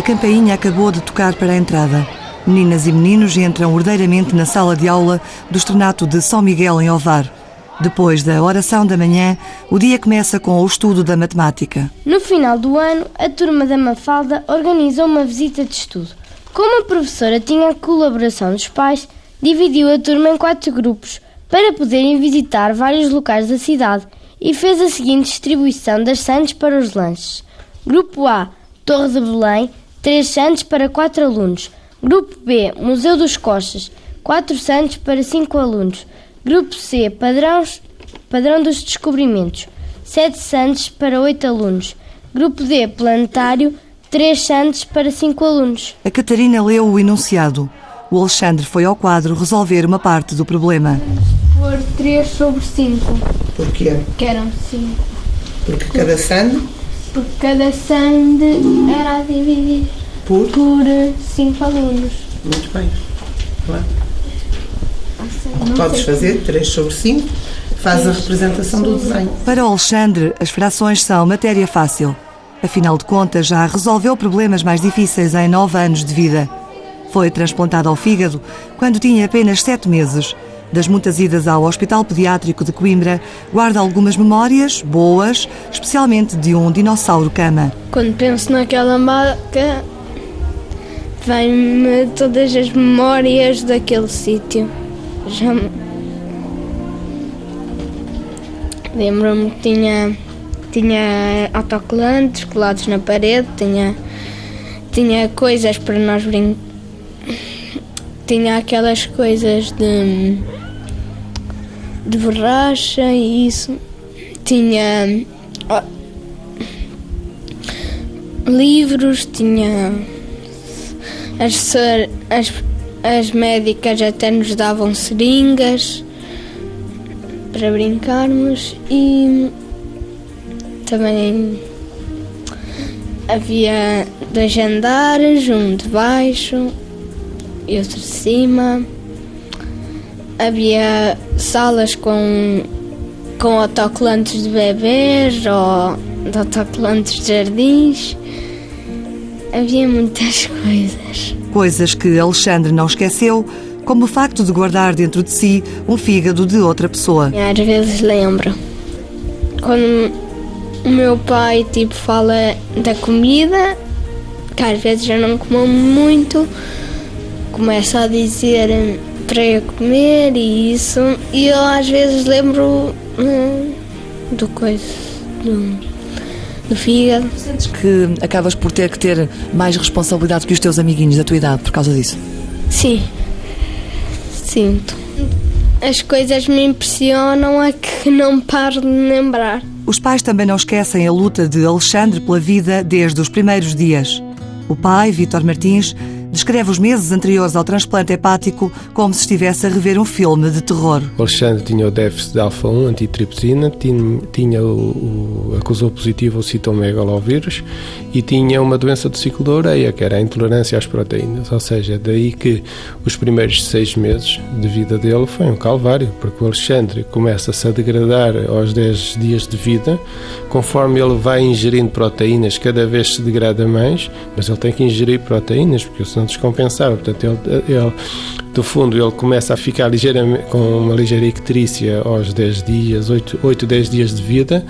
A campainha acabou de tocar para a entrada. Meninas e meninos entram ordeiramente na sala de aula do Estrenato de São Miguel, em Ovar. Depois da oração da manhã, o dia começa com o estudo da matemática. No final do ano, a turma da Mafalda organizou uma visita de estudo. Como a professora tinha a colaboração dos pais, dividiu a turma em quatro grupos para poderem visitar vários locais da cidade e fez a seguinte distribuição das sandes para os lanches. Grupo A, Torre de Belém, 3 sandes para 4 alunos. Grupo B, Museu dos Coches, 4 sandes para 5 alunos. Grupo C, Padrões, Padrão dos Descobrimentos, 7 sandes para 8 alunos. Grupo D, Planetário, 3 sandes para 5 alunos. A Catarina leu o enunciado. O Alexandre foi ao quadro resolver uma parte do problema. Por 3 sobre 5, Porquê? que eram 5. Porque cada sand Porque cada sande era a dividir por. por 5 alunos. Muito bem. Claro. Podes fazer 3 sobre 5, faz a representação do desenho. Para o Alexandre, as frações são matéria fácil. Afinal de contas, já resolveu problemas mais difíceis em nove anos de vida. Foi transplantado ao fígado quando tinha apenas sete meses. Das muitas idas ao Hospital Pediátrico de Coimbra, guarda algumas memórias boas, especialmente de um dinossauro-cama. Quando penso naquela maca, vêm-me todas as memórias daquele sítio. Já me... Lembro-me que tinha, tinha autocolantes colados na parede, tinha, tinha coisas para nós brincar. Tinha aquelas coisas de, de borracha e isso. Tinha livros, tinha as, as, as médicas até nos davam seringas para brincarmos e também havia dois andares, um de baixo e outro de cima. Havia salas com, com autocolantes de bebês ou de autocolantes de jardins. Havia muitas coisas. Coisas que Alexandre não esqueceu, como o facto de guardar dentro de si um fígado de outra pessoa. Às vezes lembro. Quando o meu pai tipo fala da comida, que às vezes eu não como muito, começa a dizer para eu comer e isso, e eu às vezes lembro hum, do coisa, do, do fígado. Sentes que acabas por ter que ter mais responsabilidade que os teus amiguinhos da tua idade por causa disso? Sim, sinto. As coisas me impressionam a que não paro de lembrar. Os pais também não esquecem a luta de Alexandre pela vida desde os primeiros dias. O pai, Vítor Martins, descreve os meses anteriores ao transplante hepático como se estivesse a rever um filme de terror. O Alexandre tinha o déficit de alfa-1, antitripsina, tinha, tinha o, o, acusou positivo o citomegalovírus e tinha uma doença do ciclo da ureia, que era a intolerância às proteínas. Ou seja, daí que os primeiros seis meses de vida dele foi um calvário, porque o Alexandre começa-se a degradar aos 10 dias de vida, conforme ele vai ingerindo proteínas, cada vez se degrada mais, mas ele tem que ingerir proteínas, porque senão descompensava. Portanto, ele, ele do fundo ele começa a ficar ligeiramente, com uma ligeira icterícia aos 10 dias, 8, 8 10 dias de vida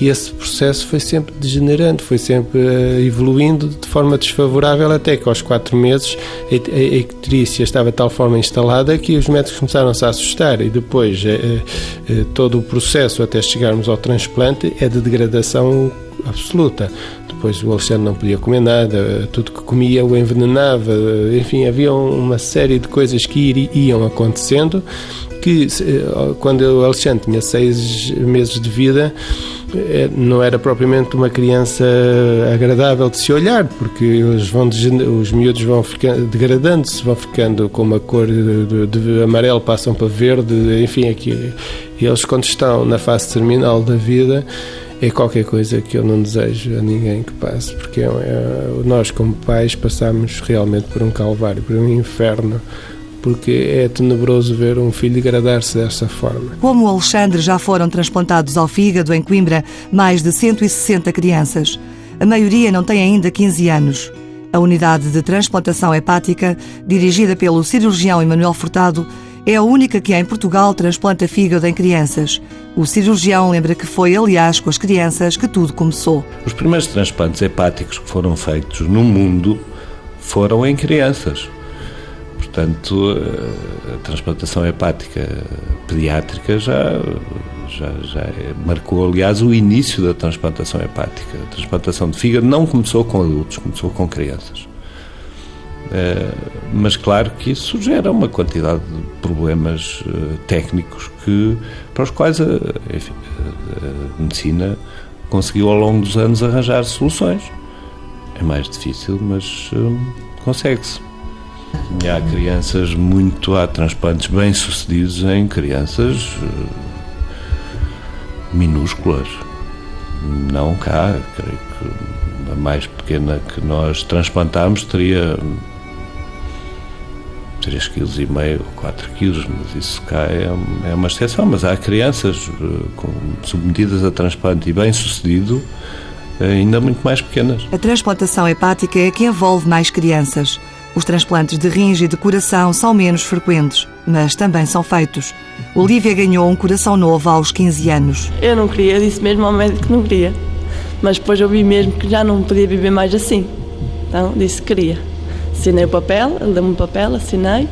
e esse processo foi sempre degenerando, foi sempre uh, evoluindo de forma desfavorável até que aos 4 meses a, a icterícia estava de tal forma instalada que os médicos começaram-se a assustar e depois uh, uh, todo o processo até chegarmos ao transplante é de degradação absoluta. Depois o Alexandre não podia comer nada, tudo que comia o envenenava, enfim, havia uma série de coisas que iam acontecendo que quando o Alexandre tinha seis meses de vida não era propriamente uma criança agradável de se olhar porque eles vão os miúdos vão degradando-se vão ficando com uma cor de, de, amarelo passam para verde enfim aqui eles quando estão na fase terminal da vida é qualquer coisa que eu não desejo a ninguém que passe, porque é, é, nós, como pais, passamos realmente por um calvário, por um inferno, porque é tenebroso ver um filho degradar-se dessa forma. Como o Alexandre já foram transplantados ao fígado em Coimbra mais de 160 crianças. A maioria não tem ainda 15 anos. A unidade de transplantação hepática, dirigida pelo cirurgião Emanuel Furtado, é a única que em Portugal transplanta fígado em crianças. O cirurgião lembra que foi, aliás, com as crianças que tudo começou. Os primeiros transplantes hepáticos que foram feitos no mundo foram em crianças. Portanto, a transplantação hepática pediátrica já, já, já marcou, aliás, o início da transplantação hepática. A transplantação de fígado não começou com adultos, começou com crianças. Eh, mas claro que isso gera uma quantidade de problemas eh, técnicos que, para os quais a, enfim, a medicina conseguiu ao longo dos anos arranjar soluções. É mais difícil, mas hum, consegue-se. E há crianças muito, há transplantes bem sucedidos em crianças uh, minúsculas. Não cá, creio que a mais pequena que nós transplantámos teria 3,5 kg ou 4 kg, mas isso cá é, é uma exceção. Mas há crianças uh, com, submetidas a transplante e bem sucedido, ainda muito mais pequenas. A transplantação hepática é a que envolve mais crianças. Os transplantes de rins e de coração são menos frequentes, mas também são feitos. Olivia ganhou um coração novo aos 15 anos. Eu não queria, eu disse mesmo ao médico que não queria. Mas depois eu vi mesmo que já não podia viver mais assim. Então disse que queria. Assinei o papel, ele deu-me o papel, assinei.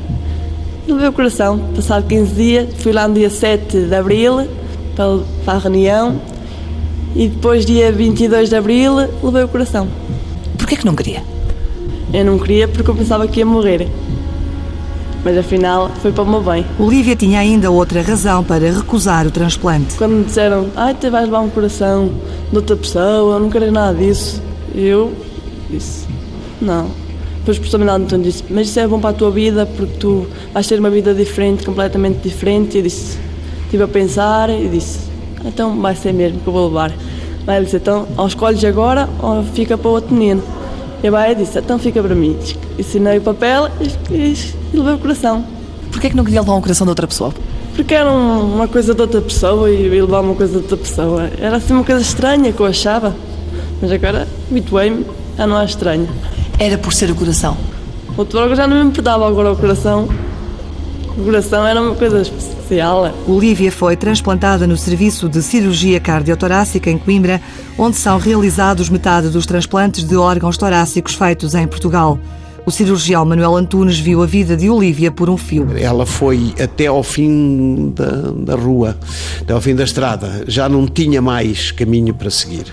Levei o coração. Passado 15 dias, fui lá no dia 7 de abril para, para a reunião. E depois, dia 22 de abril, levei o coração. Porquê que não queria? Eu não queria porque eu pensava que ia morrer. Mas afinal foi para o meu bem. Olivia tinha ainda outra razão para recusar o transplante. Quando me disseram, ai, tu vais levar um coração de outra pessoa, eu não quero nada disso. Eu disse, não. Depois o professor Manuel Antônio disse, mas isso é bom para a tua vida porque tu vais ter uma vida diferente, completamente diferente. E eu disse, estive a pensar e disse, então vai ser mesmo que eu vou levar. Aí ele disse, então, ou escolhes agora ou fica para o outro menino. E a disse, então fica para mim. Ensinei o papel e, e, e levei o coração. Porquê que não queria levar um coração de outra pessoa? Porque era um, uma coisa de outra pessoa e levar uma coisa de outra pessoa. Era assim uma coisa estranha que eu achava. Mas agora, habituei-me, já não é estranho. Era por ser o coração? O droga já não me importava agora o coração. O coração era uma coisa especial. Olivia foi transplantada no Serviço de Cirurgia Cardiotorácica em Coimbra, onde são realizados metade dos transplantes de órgãos torácicos feitos em Portugal. O cirurgião Manuel Antunes viu a vida de Olivia por um fio. Ela foi até ao fim da, da rua, até ao fim da estrada. Já não tinha mais caminho para seguir.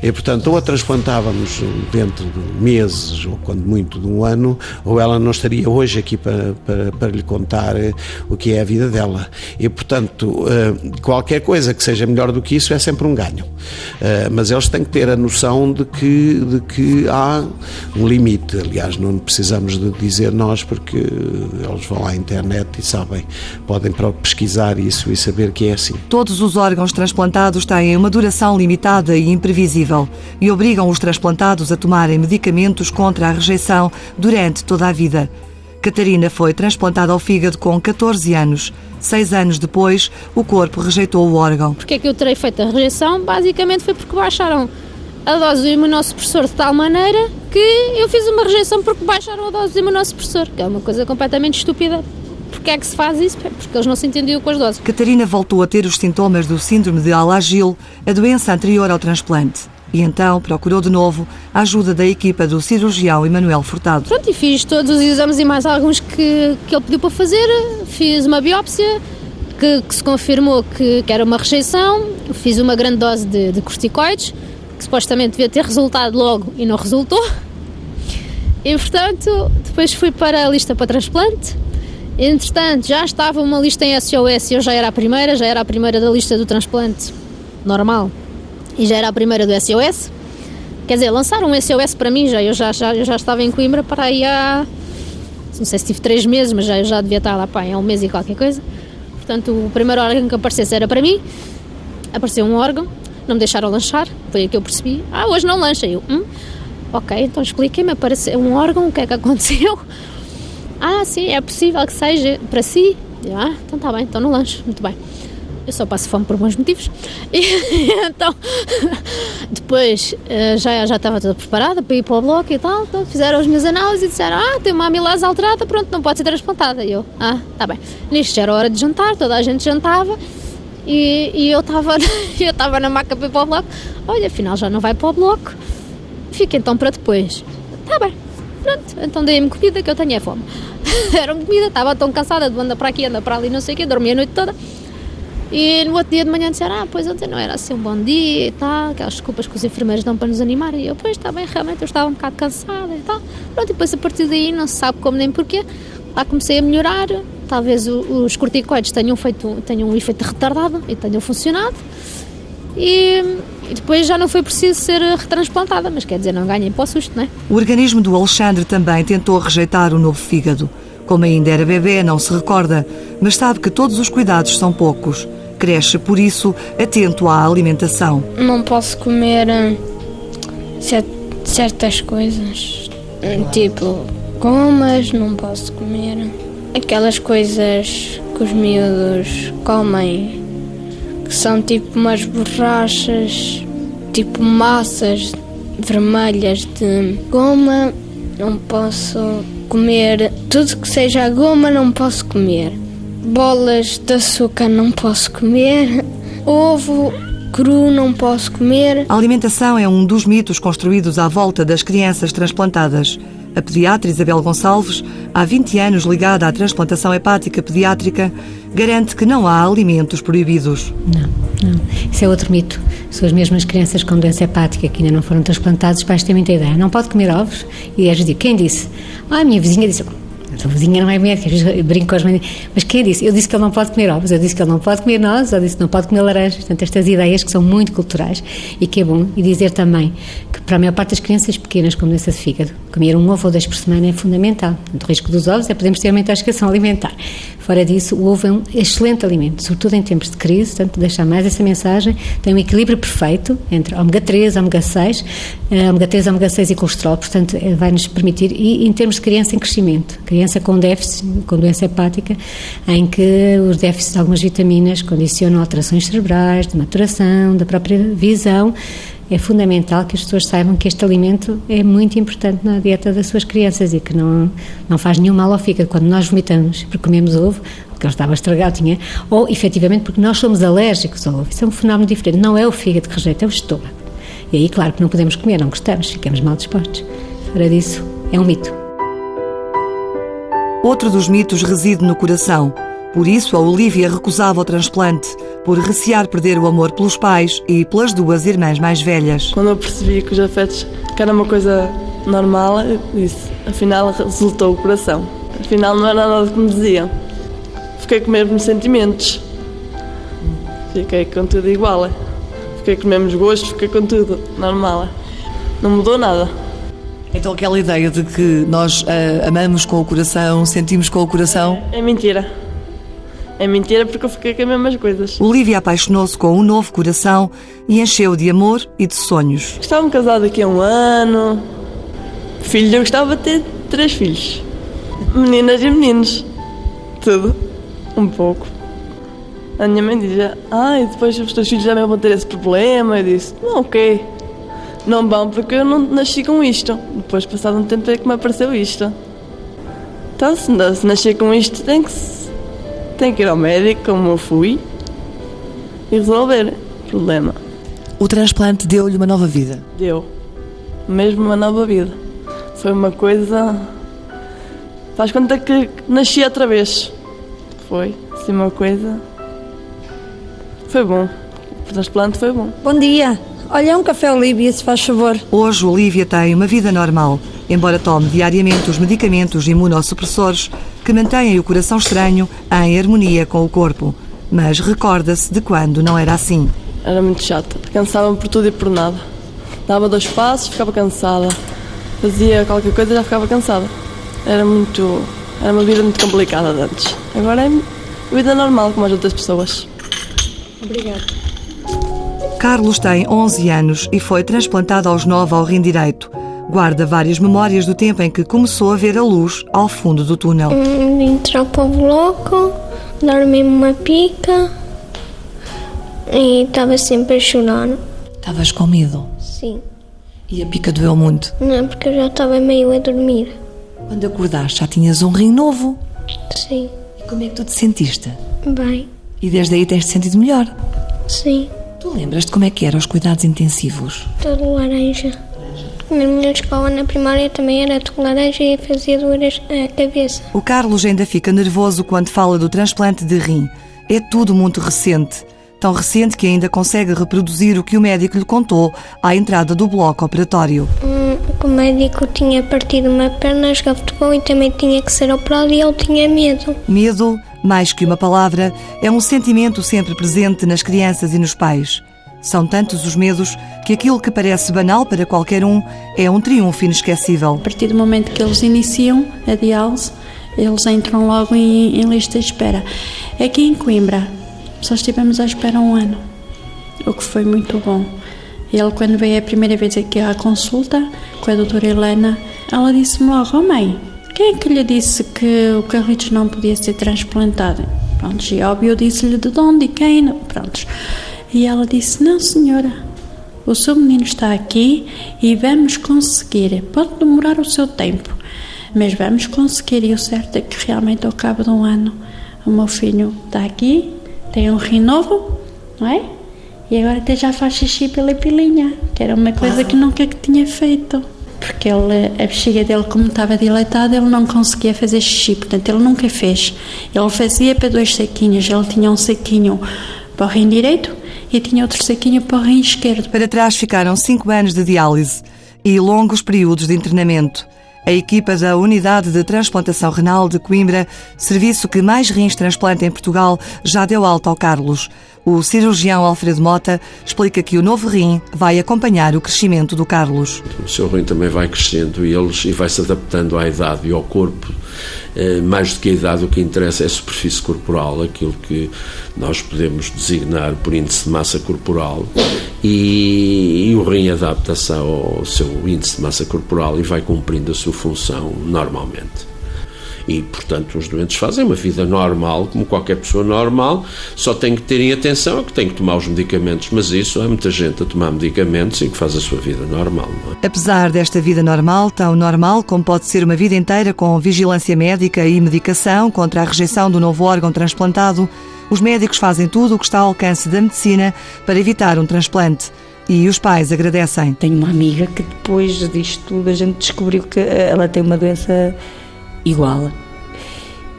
E, portanto, ou a transplantávamos dentro de meses, ou quando muito de um ano, ou ela não estaria hoje aqui para, para, para lhe contar o que é a vida dela. E, portanto, eh, qualquer coisa que seja melhor do que isso é sempre um ganho. Eh, mas eles têm que ter a noção de que, de que há um limite. Aliás, não precisa precisamos de dizer nós, porque eles vão à internet e sabem, podem pesquisar isso e saber que é assim. Todos os órgãos transplantados têm uma duração limitada e imprevisível e obrigam os transplantados a tomarem medicamentos contra a rejeição durante toda a vida. Catarina foi transplantada ao fígado com 14 anos. Seis anos depois, o corpo rejeitou o órgão. Porquê é que eu terei feito a rejeição? Basicamente foi porque baixaram a dose do imunossupressor de tal maneira que eu fiz uma rejeição porque baixaram a dose do imunossupressor, que é uma coisa completamente estúpida. Porquê é que se faz isso? Porque eles não se entendiam com as doses. Catarina voltou a ter os sintomas do síndrome de Alagil, a doença anterior ao transplante. E então procurou de novo a ajuda da equipa do cirurgião Emanuel Furtado. Pronto, e fiz todos os exames e mais alguns que, que ele pediu para fazer. Fiz uma biópsia que, que se confirmou que, que, era uma rejeição. Fiz uma grande dose de, de corticoides que supostamente devia ter resultado logo e não resultou. E portanto, depois fui para a lista para transplante. Entretanto, já estava uma lista em SOS e eu já era a primeira, já era a primeira da lista do transplante normal e já era a primeira do SOS. Quer dizer, lançaram um SOS para mim já, eu já, já, eu já estava em Coimbra para aí há. Não sei se tive três meses, mas já, eu já devia estar lá pá, há um mês e qualquer coisa. Portanto, o primeiro órgão que aparecesse era para mim. Apareceu um órgão, não me deixaram lanchar, foi aí que eu percebi. Ah, hoje não lancha. Eu, hum, ok, então expliquem-me, apareceu um órgão, o que é que aconteceu? Ah, sim, é possível que seja para si. Eu, ah, então está bem, então no lanche, muito bem. Eu só passo fome por bons motivos. E então, depois eh, já, já estava toda preparada para ir para o bloco e tal. Então fizeram as minhas análises e disseram: Ah, tem uma amilase alterada, pronto, não pode ser transplantada. E eu: Ah, tá bem. Nisto já era hora de jantar, toda a gente jantava. E, e eu estava eu estava na maca para ir para o bloco. Olha, afinal já não vai para o bloco. Fica então para depois. Tá bem. Pronto, então dei-me comida que eu tenho é fome. Deram-me comida, estava tão cansada de andar para aqui, andar para ali, não sei o quê, dormi a noite toda. E no outro dia de manhã disseram, ah, pois ontem não era assim um bom dia e tal, aquelas desculpas que os enfermeiros dão para nos animar. E eu, pois, está bem, realmente eu estava um bocado cansada e tal. Pronto, e depois a partir daí não se sabe como nem porquê, lá comecei a melhorar. Talvez os corticoides tenham, feito, tenham um efeito retardado e tenham funcionado. E, e depois já não foi preciso ser retransplantada, mas quer dizer, não ganhem para o susto, não é? O organismo do Alexandre também tentou rejeitar o novo fígado. Como ainda era bebê, não se recorda, mas sabe que todos os cuidados são poucos. Cresce, por isso, atento à alimentação. Não posso comer hum, cer- certas coisas, hum, tipo gomas, não posso comer. Aquelas coisas que os miúdos comem, que são tipo umas borrachas, tipo massas vermelhas de goma, não posso comer. Tudo que seja goma, não posso comer. Bolas de açúcar, não posso comer. Ovo cru, não posso comer. A alimentação é um dos mitos construídos à volta das crianças transplantadas. A pediatra Isabel Gonçalves, há 20 anos ligada à transplantação hepática pediátrica, garante que não há alimentos proibidos. Não, não. Isso é outro mito. São as mesmas crianças com doença hepática que ainda não foram transplantados, os pais têm muita ideia. Não pode comer ovos. E às vezes digo, quem disse? Ah, a minha vizinha disse. A tua vizinha não é médica, às vezes brinco com as mães. Mas quem disse? Eu disse que ele não pode comer ovos, eu disse que ele não pode comer nozes, eu disse que não pode comer laranjas. Portanto, estas ideias que são muito culturais e que é bom. E dizer também que para a maior parte das crianças pequenas com doença de fígado, comer um ovo ou dois por semana é fundamental. O risco dos ovos é podermos ter uma intoxicação alimentar. Fora disso, o ovo é um excelente alimento, sobretudo em tempos de crise, portanto, deixar mais essa mensagem. Tem um equilíbrio perfeito entre ômega 3, ômega 6, eh, ômega 3, ômega 6 e colesterol, portanto, eh, vai nos permitir, e em termos de criança em crescimento, criança com déficit, com doença hepática, em que os déficits de algumas vitaminas condicionam alterações cerebrais, de maturação, da própria visão, é fundamental que as pessoas saibam que este alimento é muito importante na dieta das suas crianças e que não, não faz nenhum mal ao fígado. Quando nós vomitamos porque comemos ovo, porque ele estava estragado, tinha, ou efetivamente porque nós somos alérgicos ao ovo. Isso é um fenómeno diferente. Não é o fígado que rejeita, é o estômago. E aí, claro que não podemos comer, não gostamos, ficamos mal dispostos. Fora disso, é um mito. Outro dos mitos reside no coração. Por isso, a Olívia recusava o transplante, por recear perder o amor pelos pais e pelas duas irmãs mais velhas. Quando eu percebi que os afetos que era uma coisa normal, eu disse, afinal resultou o coração. Afinal não era nada que me diziam. Fiquei com os mesmos sentimentos. Fiquei com tudo igual. é. Fiquei com os mesmos gostos, fiquei com tudo normal. é. Não mudou nada. Então aquela ideia de que nós ah, amamos com o coração, sentimos com o coração, É mentira. É mentira porque eu fiquei com as mesmas coisas. Olívia apaixonou-se com um novo coração e encheu de amor e de sonhos. Estava-me casado daqui a um ano. Filho, eu gostava de ter três filhos. Meninas e meninos. Tudo. Um pouco. A minha mãe dizia, ah, e depois os teus filhos também vão ter esse problema. Eu disse, não, ok. Não vão porque eu não nasci com isto. Depois, passado um tempo, é que me apareceu isto. Então, se nasci com isto, tem que, se- tem que ir ao médico, como eu fui, e resolver o problema. o transplante deu-lhe uma nova vida. Deu. Mesmo uma nova vida. Foi uma coisa. Faz conta que nasci outra vez. Foi. Assim, uma coisa. Foi bom. O transplante foi bom. Bom dia. Olha, um café Olívia, se faz favor. Hoje, Olívia tem uma vida normal, embora tome diariamente os medicamentos imunossupressores que mantêm o coração estranho em harmonia com o corpo. Mas recorda-se de quando não era assim. Era muito chata. Cansava-me por tudo e por nada. Dava dois passos, ficava cansada. Fazia qualquer coisa já ficava cansada. Era muito. Era uma vida muito complicada de antes. Agora é vida normal, como as outras pessoas. Obrigada. Carlos tem 11 anos e foi transplantado aos 9 ao rim direito. Guarda várias memórias do tempo em que começou a ver a luz ao fundo do túnel. Entrar para o bloco, dar-me uma pica, e estava sempre a chorar. Estavas com medo? Sim. E a pica doeu muito? Não, porque eu já estava meio a dormir. Quando acordaste já tinhas um rim novo? Sim. E como é que tu te sentiste? Bem. E desde aí tens-te sentido melhor? Sim. Tu lembras-te como é que eram os cuidados intensivos? Todo laranja. Na minha escola, na primária, também era todo laranja e fazia doer a cabeça. O Carlos ainda fica nervoso quando fala do transplante de rim. É tudo muito recente. Tão recente que ainda consegue reproduzir o que o médico lhe contou à entrada do bloco operatório. Hum, o médico tinha partido uma perna a jogar futebol e também tinha que ser operado e ele tinha medo. Medo, mais que uma palavra, é um sentimento sempre presente nas crianças e nos pais. São tantos os medos que aquilo que parece banal para qualquer um é um triunfo inesquecível. A partir do momento que eles iniciam a diálise, eles entram logo em, em lista de espera. Aqui em Coimbra, só estivemos à espera um ano, o que foi muito bom. Ele, quando veio a primeira vez aqui à consulta com a doutora Helena, ela disse-me logo: Oh mãe, quem é que lhe disse que o Carlitos não podia ser transplantado? Pronto, e óbvio, eu disse-lhe de onde e quem. Prontos. E ela disse: Não, senhora, o seu menino está aqui e vamos conseguir. Pode demorar o seu tempo, mas vamos conseguir. E o certo é que realmente, ao cabo de um ano, o meu filho está aqui, tem um rim novo, não é? E agora até já faz xixi pela pilinha, que era uma coisa que nunca tinha feito. Porque ele, a bexiga dele, como estava dilatada, ele não conseguia fazer xixi, portanto ele nunca fez. Ele fazia para dois saquinhos, ele tinha um saquinho para o rim direito e tinha outro saquinho para o rim esquerdo. Para trás ficaram cinco anos de diálise e longos períodos de internamento. A equipa da Unidade de Transplantação Renal de Coimbra, serviço que mais rins transplanta em Portugal, já deu alta ao Carlos. O cirurgião Alfredo Mota explica que o novo rim vai acompanhar o crescimento do Carlos. O seu rim também vai crescendo e, eles, e vai se adaptando à idade e ao corpo. Eh, mais do que a idade, o que interessa é a superfície corporal, aquilo que nós podemos designar por índice de massa corporal. E, e o rim adapta-se ao seu índice de massa corporal e vai cumprindo a sua função normalmente e, portanto, os doentes fazem uma vida normal, como qualquer pessoa normal, só tem que terem atenção a que tem que tomar os medicamentos, mas isso há muita gente a tomar medicamentos e que faz a sua vida normal. É? Apesar desta vida normal, tão normal como pode ser uma vida inteira com vigilância médica e medicação contra a rejeição do novo órgão transplantado, os médicos fazem tudo o que está ao alcance da medicina para evitar um transplante. E os pais agradecem. Tenho uma amiga que depois disto tudo a gente descobriu que ela tem uma doença igual.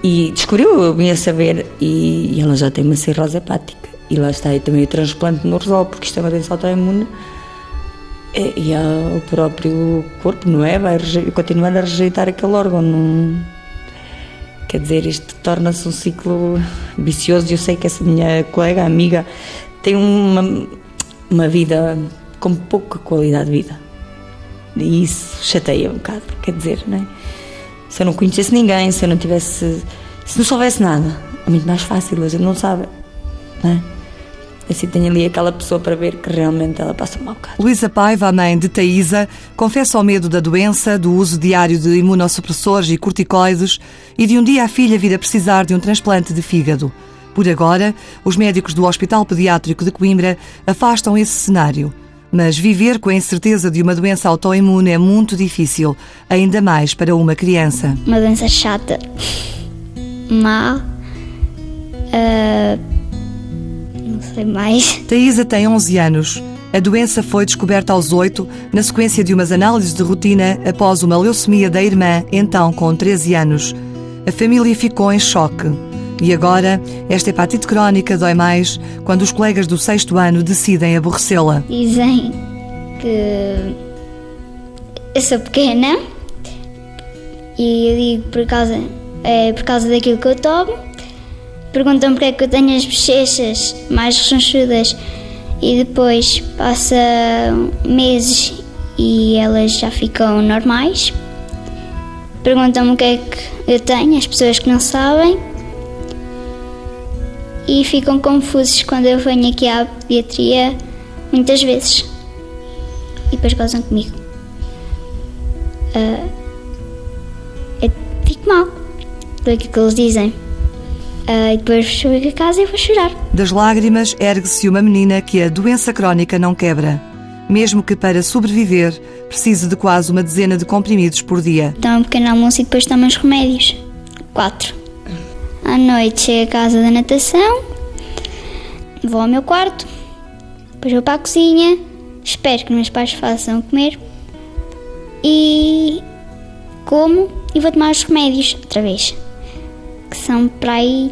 E descobriu, eu vim a saber, e, e ela já tem uma cirrose hepática. E lá está, e também o transplante não resolve, porque isto é uma doença autoimune. E, e o próprio corpo, não é? Vai continuando a rejeitar aquele órgão. Não... Quer dizer, isto torna-se um ciclo vicioso. E eu sei que essa minha colega, amiga, tem uma, uma vida com pouca qualidade de vida. E isso chateia um bocado, quer dizer, não é? Se eu não conhecesse ninguém, se eu não tivesse. se não soubesse nada, é muito mais fácil, gente não sabe, não é? Assim tenho ali aquela pessoa para ver que realmente ela passa mal bocado. Luísa Paiva, a mãe de Taísa, confessa o medo da doença, do uso diário de imunossupressores e corticoides e de um dia a filha vir a precisar de um transplante de fígado. Por agora, os médicos do Hospital Pediátrico de Coimbra afastam esse cenário. Mas viver com a incerteza de uma doença autoimune é muito difícil, ainda mais para uma criança. Uma doença chata, má, uh, não sei mais. Taísa tem 11 anos. A doença foi descoberta aos 8, na sequência de umas análises de rotina após uma leucemia da irmã, então com 13 anos. A família ficou em choque. E agora, esta hepatite crónica dói mais quando os colegas do sexto ano decidem aborrecê-la. Dizem que eu sou pequena e eu digo por causa, é por causa daquilo que eu tomo. Perguntam porque é que eu tenho as bochechas mais rechonchudas e depois passa meses e elas já ficam normais. Perguntam-me o que é que eu tenho, as pessoas que não sabem e ficam confusos quando eu venho aqui à pediatria muitas vezes. E depois gozam comigo. Uh, eu fico mal daquilo que eles dizem. Ah, e depois chego a casa e vou chorar. Das lágrimas ergue-se uma menina que a doença crónica não quebra. Mesmo que para sobreviver precise de quase uma dezena de comprimidos por dia. Tomo um pequeno almoço e depois tomo os remédios. Quatro. À noite chego a casa da natação, vou ao meu quarto, depois vou para a cozinha, espero que meus pais façam comer e como e vou tomar os remédios outra vez, que são para aí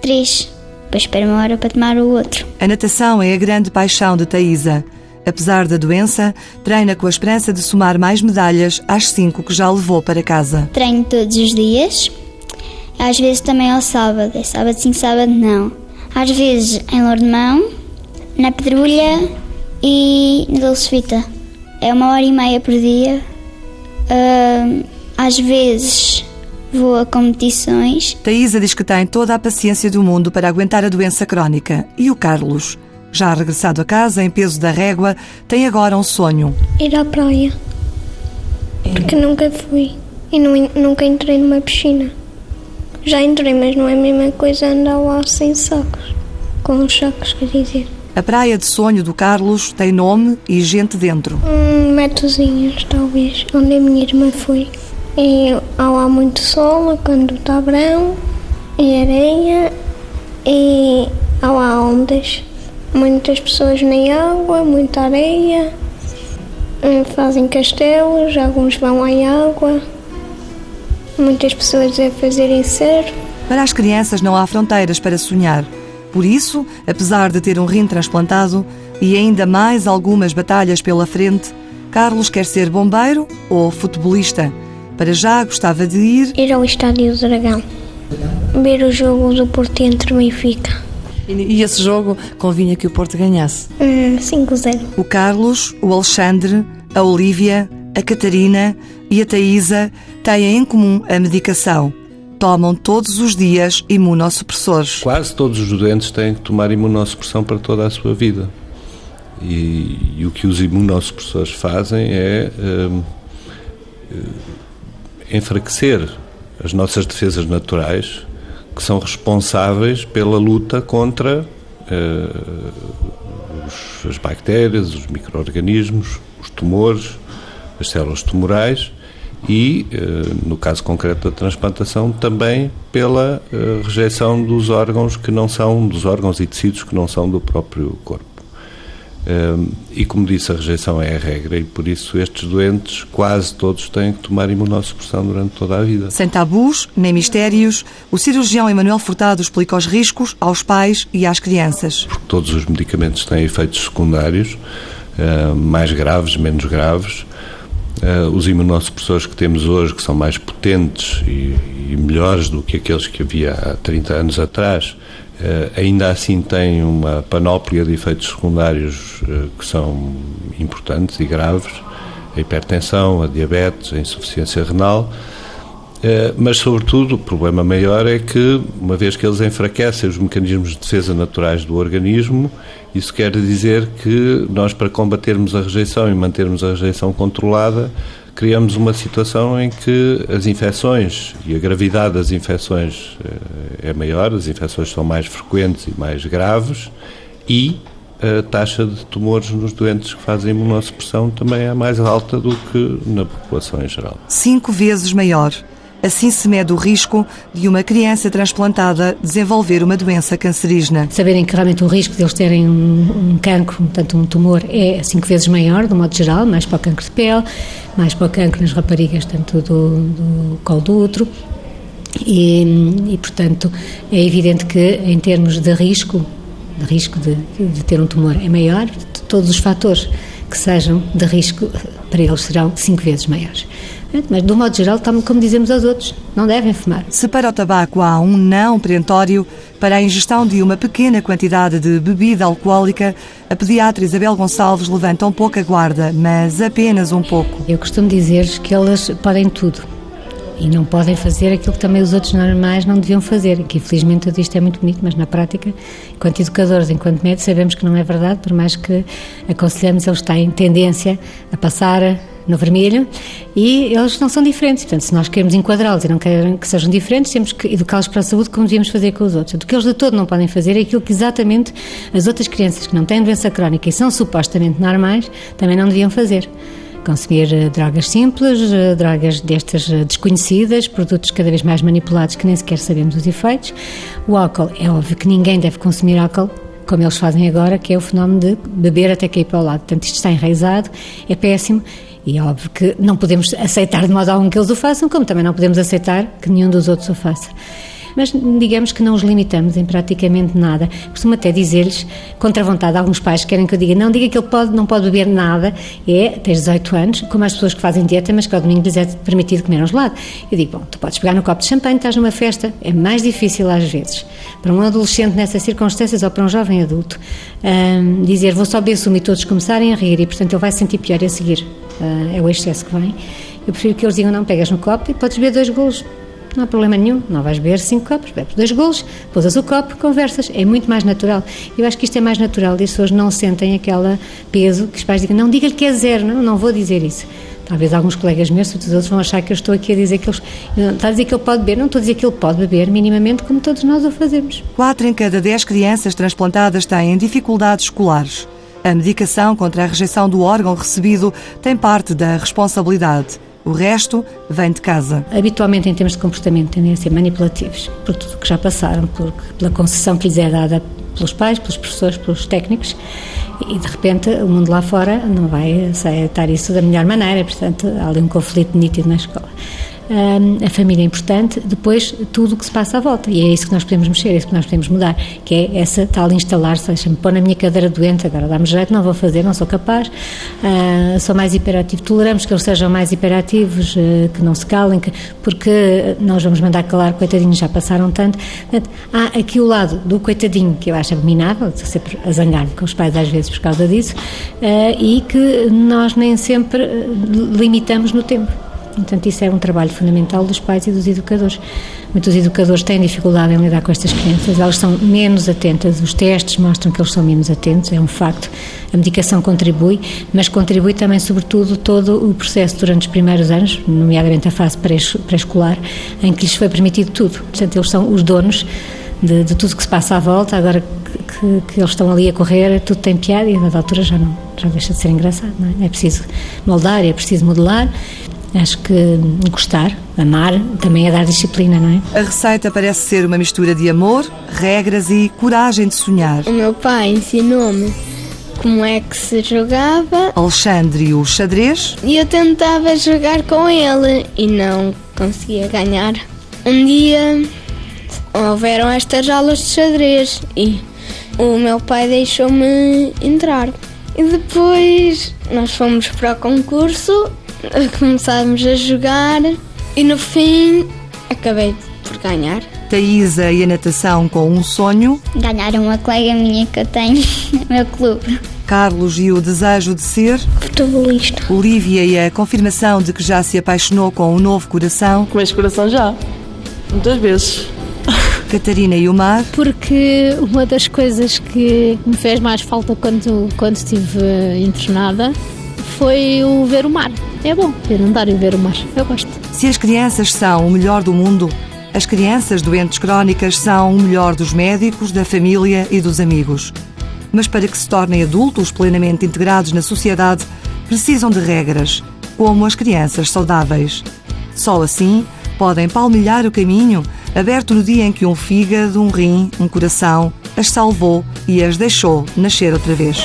três. Depois espero uma hora para tomar o outro. A natação é a grande paixão de Taísa. Apesar da doença, treina com a esperança de somar mais medalhas às cinco que já levou para casa. Treino todos os dias, às vezes também ao sábado. É sábado sim, sábado não. Às vezes em Lordemão, na Pedrulha e na Dulcevita. É uma hora e meia por dia. Às vezes vou a competições. Taísa diz que tem toda a paciência do mundo para aguentar a doença crónica. E o Carlos? Já regressado a casa, em peso da régua, tem agora um sonho. Ir à praia. Porque nunca fui. E nu- nunca entrei numa piscina. Já entrei, mas não é a mesma coisa andar lá sem sacos. Com os sacos, quer dizer. A praia de sonho do Carlos tem nome e gente dentro. Um metozinhos, talvez, onde a minha irmã foi. E há lá muito sol quando está verão, e areia, e há lá ondas. Muitas pessoas na água, muita areia, eh, fazem castelos, alguns vão à água, muitas pessoas a fazerem surf. Para as crianças não há fronteiras para sonhar. Por isso, apesar de ter um rim transplantado e ainda mais algumas batalhas pela frente, Carlos quer ser bombeiro ou futebolista. Para já gostava de ir Ir ao Estádio do Dragão, ver o jogo do Porto entre o Benfica. E, e esse jogo convinha que o Porto ganhasse. Hum, 5-0. O Carlos, o Alexandre, a Olívia, a Catarina e a Taísa têm em comum a medicação. Tomam todos os dias imunossupressores. Quase todos os doentes têm que tomar imunossupressão para toda a sua vida. E, e o que os imunossupressores fazem é hum, eh, enfraquecer as nossas defesas naturais, que são responsáveis pela luta contra eh, os- as bactérias, os micro-organismos, os tumores, as células tumorais e, eh, no caso concreto da transplantação, também pela eh, rejeição dos órgãos que não são, dos órgãos e tecidos que não são do próprio corpo. Um, e como disse, a rejeição é a regra e por isso estes doentes, quase todos, têm que tomar imunossupressão durante toda a vida. Sem tabus nem mistérios, o cirurgião Emanuel Furtado explica os riscos aos pais e às crianças. Todos os medicamentos têm efeitos secundários, mais graves, menos graves. Uh, os imunossupressores que temos hoje, que são mais potentes e, e melhores do que aqueles que havia há 30 anos atrás, uh, ainda assim têm uma panóplia de efeitos secundários uh, que são importantes e graves. A hipertensão, a diabetes, a insuficiência renal. Eh, mas, sobretudo, o problema maior é que, uma vez que eles enfraquecem os mecanismos de defesa naturais do organismo, isso quer dizer que nós, para combatermos a rejeição e mantermos a rejeição controlada, criamos uma situação em que as infecções e a gravidade das infecções eh, é maior, as infecções são mais frequentes e mais graves e a taxa de tumores nos doentes que fazem imunossupressão também é mais alta do que na população em geral. Cinco vezes maior. Assim se mede o risco de uma criança transplantada desenvolver uma doença cancerígena. Saberem que realmente o risco de eles terem um, um cancro, portanto um tumor, é cinco vezes maior, de um modo geral, mais para o cancro de pele, mais para o cancro nas raparigas, tanto do, do colo do útero. E, e, portanto, é evidente que em termos de risco, de risco de, de ter um tumor é maior, todos os fatores que sejam de risco para eles serão cinco vezes maiores. Mas, um modo geral, como dizemos aos outros, não devem fumar. Se para o tabaco há um não perentório, para a ingestão de uma pequena quantidade de bebida alcoólica, a pediatra Isabel Gonçalves levanta um pouco a guarda, mas apenas um pouco. Eu costumo dizer que elas podem tudo e não podem fazer aquilo que também os outros normais não deviam fazer, que infelizmente tudo isto é muito bonito, mas na prática, enquanto educadores, enquanto médicos, sabemos que não é verdade, por mais que aconselhamos, eles têm tendência a passar no vermelho e eles não são diferentes. Portanto, se nós queremos enquadrá-los e não querem que sejam diferentes, temos que educá-los para a saúde como devíamos fazer com os outros. O que eles de todo não podem fazer é aquilo que exatamente as outras crianças que não têm doença crónica e são supostamente normais também não deviam fazer consumir eh, drogas simples, eh, drogas destas eh, desconhecidas, produtos cada vez mais manipulados que nem sequer sabemos os efeitos. O álcool, é óbvio que ninguém deve consumir álcool como eles fazem agora, que é o fenómeno de beber até cair para o lado. Portanto, isto está enraizado, é péssimo e é óbvio que não podemos aceitar de modo algum que eles o façam, como também não podemos aceitar que nenhum dos outros o faça mas digamos que não os limitamos em praticamente nada. Costumo até dizer-lhes, contra a vontade, alguns pais querem que eu diga, não diga que ele pode, não pode beber nada, é, tens 18 anos, como as pessoas que fazem dieta, mas que ao domingo lhes é permitido comer um gelado. Eu digo, bom, tu podes pegar no copo de champanhe, estás numa festa, é mais difícil às vezes, para um adolescente nessas circunstâncias ou para um jovem adulto, hum, dizer, vou só beber sumo e todos começarem a rir e, portanto, ele vai se sentir pior a seguir. Uh, é o excesso que vem. Eu prefiro que eles digam, não, pegas no copo e podes beber dois golos não há problema nenhum, não vais beber cinco copos, bebes dois golos, pousas o copo, conversas, é muito mais natural. Eu acho que isto é mais natural e as pessoas não sentem aquele peso que os pais digam, não diga-lhe que é zero, não, não vou dizer isso. Talvez alguns colegas meus, todos os outros, vão achar que eu estou aqui a dizer que ele está a dizer que ele pode beber, não estou a dizer que ele pode beber minimamente como todos nós o fazemos. Quatro em cada dez crianças transplantadas têm dificuldades escolares. A medicação contra a rejeição do órgão recebido tem parte da responsabilidade. O resto vem de casa. Habitualmente, em termos de comportamento, tendem a ser manipulativos, por tudo que já passaram, por, pela concessão que lhes é dada pelos pais, pelos professores, pelos técnicos, e de repente o mundo lá fora não vai aceitar isso da melhor maneira, portanto há ali um conflito nítido na escola a família é importante, depois tudo o que se passa à volta. E é isso que nós podemos mexer, é isso que nós podemos mudar, que é essa tal instalar-se, deixa-me pôr na minha cadeira doente, agora dá-me jeito, não vou fazer, não sou capaz, uh, sou mais hiperativo. Toleramos que eles sejam mais hiperativos, uh, que não se calem, que, porque nós vamos mandar calar, coitadinhos, já passaram tanto. Há aqui o lado do coitadinho, que eu acho abominável, sempre a zangar-me com os pais às vezes por causa disso, uh, e que nós nem sempre limitamos no tempo. Portanto, isso é um trabalho fundamental dos pais e dos educadores. Muitos educadores têm dificuldade em lidar com estas crianças, elas são menos atentas, os testes mostram que eles são menos atentos, é um facto. A medicação contribui, mas contribui também, sobretudo, todo o processo durante os primeiros anos, nomeadamente a fase pré-escolar, em que lhes foi permitido tudo. Portanto, eles são os donos de, de tudo que se passa à volta, agora que, que, eles estão ali a correr, tudo tem piada e, na altura, já, não, já deixa de ser engraçado. É? é preciso moldar, é preciso modelar Acho que gostar, amar, também é dar disciplina, não é? A receita parece ser uma mistura de amor, regras e coragem de sonhar. O meu pai ensinou-me como é que se jogava. Alexandre o xadrez. E eu tentava jogar com ele e não conseguia ganhar. Um dia houveram estas aulas de xadrez e o meu pai deixou-me entrar. E depois nós fomos para o concurso começámos a jogar e no fim acabei por ganhar. Taísa e a natação com um sonho. Ganhar uma colega minha que eu tenho no meu clube. Carlos e o desejo de ser futebolista. Olivia e a confirmação de que já se apaixonou com um novo coração. Com este coração já. Muitas vezes. Catarina e o mar. Porque uma das coisas que me fez mais falta quando, quando estive internada foi o ver o mar. É bom ver andar e ver o mar. Eu gosto. Se as crianças são o melhor do mundo, as crianças doentes crónicas são o melhor dos médicos, da família e dos amigos. Mas para que se tornem adultos plenamente integrados na sociedade, precisam de regras, como as crianças saudáveis. Só assim podem palmilhar o caminho aberto no dia em que um fígado, um rim, um coração as salvou e as deixou nascer outra vez.